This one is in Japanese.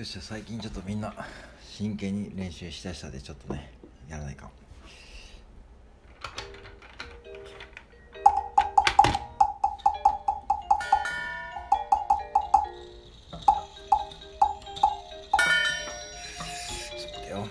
よっしゃ最近ちょっとみんな真剣に練習しだしたでちょっとねやらないか。ちょっと待ってよ。